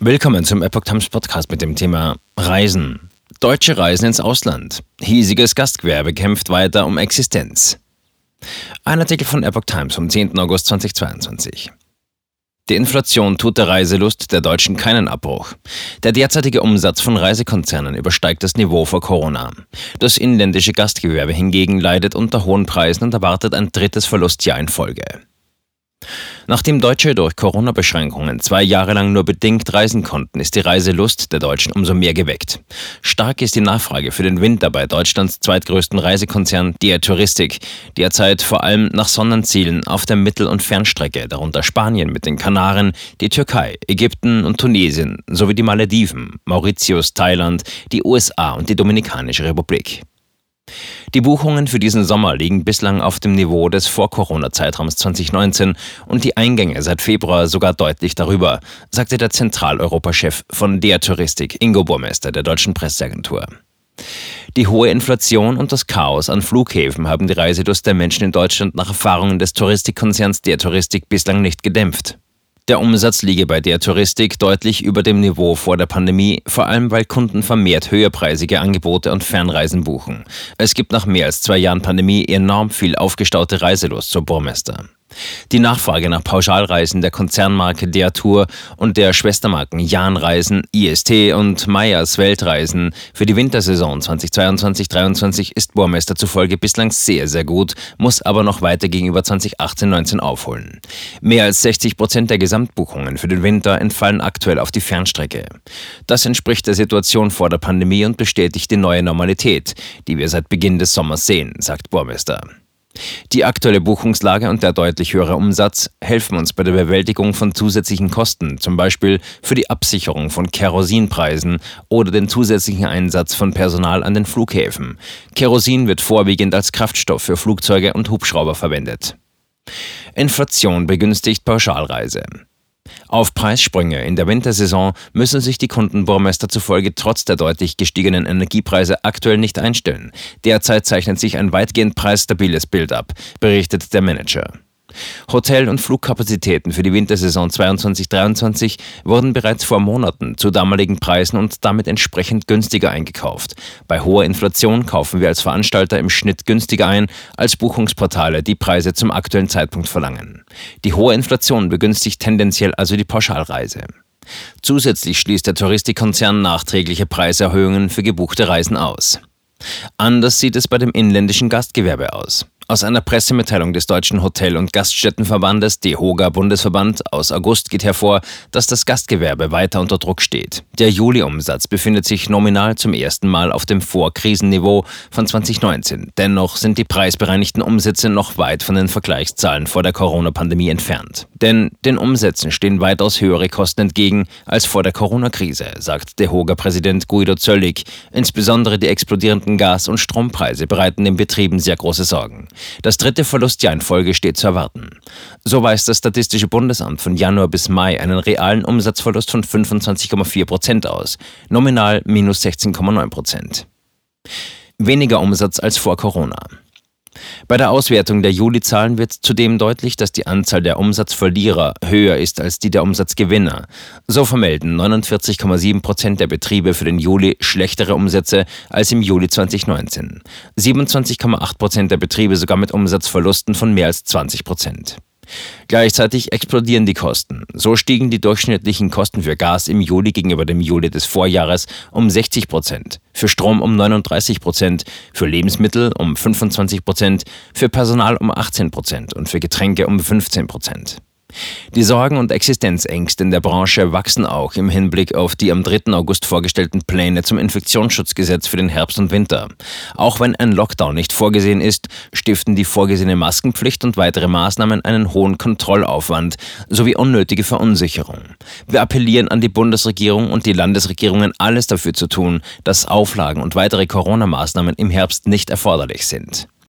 Willkommen zum Epoch Times Podcast mit dem Thema Reisen. Deutsche Reisen ins Ausland. Hiesiges Gastgewerbe kämpft weiter um Existenz. Ein Artikel von Epoch Times vom 10. August 2022. Die Inflation tut der Reiselust der Deutschen keinen Abbruch. Der derzeitige Umsatz von Reisekonzernen übersteigt das Niveau vor Corona. Das inländische Gastgewerbe hingegen leidet unter hohen Preisen und erwartet ein drittes Verlustjahr in Folge. Nachdem Deutsche durch Corona-Beschränkungen zwei Jahre lang nur bedingt reisen konnten, ist die Reiselust der Deutschen umso mehr geweckt. Stark ist die Nachfrage für den Winter bei Deutschlands zweitgrößten Reisekonzern DR Touristik, derzeit vor allem nach Sonnenzielen auf der Mittel- und Fernstrecke, darunter Spanien mit den Kanaren, die Türkei, Ägypten und Tunesien sowie die Malediven, Mauritius, Thailand, die USA und die Dominikanische Republik. Die Buchungen für diesen Sommer liegen bislang auf dem Niveau des Vor-Corona-Zeitraums 2019 und die Eingänge seit Februar sogar deutlich darüber, sagte der Zentraleuropa-Chef von der Touristik Ingo Burmester der deutschen Presseagentur. Die hohe Inflation und das Chaos an Flughäfen haben die Reiselust der Menschen in Deutschland nach Erfahrungen des Touristikkonzerns der Touristik bislang nicht gedämpft. Der Umsatz liege bei der Touristik deutlich über dem Niveau vor der Pandemie, vor allem weil Kunden vermehrt höherpreisige Angebote und Fernreisen buchen. Es gibt nach mehr als zwei Jahren Pandemie enorm viel aufgestaute Reiselust, so Burmester. Die Nachfrage nach Pauschalreisen der Konzernmarke Der Tour und der Schwestermarken Jahn Reisen, IST und Meyers Weltreisen für die Wintersaison 2022-23 ist Bohrmeister zufolge bislang sehr, sehr gut, muss aber noch weiter gegenüber 2018-19 aufholen. Mehr als 60 Prozent der Gesamtbuchungen für den Winter entfallen aktuell auf die Fernstrecke. Das entspricht der Situation vor der Pandemie und bestätigt die neue Normalität, die wir seit Beginn des Sommers sehen, sagt Bohrmeister. Die aktuelle Buchungslage und der deutlich höhere Umsatz helfen uns bei der Bewältigung von zusätzlichen Kosten, zum Beispiel für die Absicherung von Kerosinpreisen oder den zusätzlichen Einsatz von Personal an den Flughäfen. Kerosin wird vorwiegend als Kraftstoff für Flugzeuge und Hubschrauber verwendet. Inflation begünstigt Pauschalreise. Auf Preissprünge in der Wintersaison müssen sich die Kundenburmester zufolge trotz der deutlich gestiegenen Energiepreise aktuell nicht einstellen. Derzeit zeichnet sich ein weitgehend preisstabiles Bild ab, berichtet der Manager. Hotel- und Flugkapazitäten für die Wintersaison 22-23 wurden bereits vor Monaten zu damaligen Preisen und damit entsprechend günstiger eingekauft. Bei hoher Inflation kaufen wir als Veranstalter im Schnitt günstiger ein, als Buchungsportale die Preise zum aktuellen Zeitpunkt verlangen. Die hohe Inflation begünstigt tendenziell also die Pauschalreise. Zusätzlich schließt der Touristikkonzern nachträgliche Preiserhöhungen für gebuchte Reisen aus. Anders sieht es bei dem inländischen Gastgewerbe aus. Aus einer Pressemitteilung des Deutschen Hotel- und Gaststättenverbandes, DEHOGA Bundesverband, aus August geht hervor, dass das Gastgewerbe weiter unter Druck steht. Der Juli-Umsatz befindet sich nominal zum ersten Mal auf dem Vorkrisenniveau von 2019. Dennoch sind die preisbereinigten Umsätze noch weit von den Vergleichszahlen vor der Corona-Pandemie entfernt. Denn den Umsätzen stehen weitaus höhere Kosten entgegen als vor der Corona-Krise, sagt DEHOGA-Präsident Guido Zöllig. Insbesondere die explodierenden Gas- und Strompreise bereiten den Betrieben sehr große Sorgen. Das dritte Verlustjahr in Folge steht zu erwarten. So weist das Statistische Bundesamt von Januar bis Mai einen realen Umsatzverlust von 25,4 Prozent aus, nominal minus 16,9 Prozent. Weniger Umsatz als vor Corona. Bei der Auswertung der Juli-Zahlen wird zudem deutlich, dass die Anzahl der Umsatzverlierer höher ist als die der Umsatzgewinner. So vermelden 49,7 Prozent der Betriebe für den Juli schlechtere Umsätze als im Juli 2019. 27,8 Prozent der Betriebe sogar mit Umsatzverlusten von mehr als 20 Prozent. Gleichzeitig explodieren die Kosten. So stiegen die durchschnittlichen Kosten für Gas im Juli gegenüber dem Juli des Vorjahres um 60 Prozent, für Strom um 39 Prozent, für Lebensmittel um 25 Prozent, für Personal um 18 Prozent und für Getränke um 15 Prozent. Die Sorgen und Existenzängste in der Branche wachsen auch im Hinblick auf die am 3. August vorgestellten Pläne zum Infektionsschutzgesetz für den Herbst und Winter. Auch wenn ein Lockdown nicht vorgesehen ist, stiften die vorgesehene Maskenpflicht und weitere Maßnahmen einen hohen Kontrollaufwand sowie unnötige Verunsicherung. Wir appellieren an die Bundesregierung und die Landesregierungen, alles dafür zu tun, dass Auflagen und weitere Corona-Maßnahmen im Herbst nicht erforderlich sind.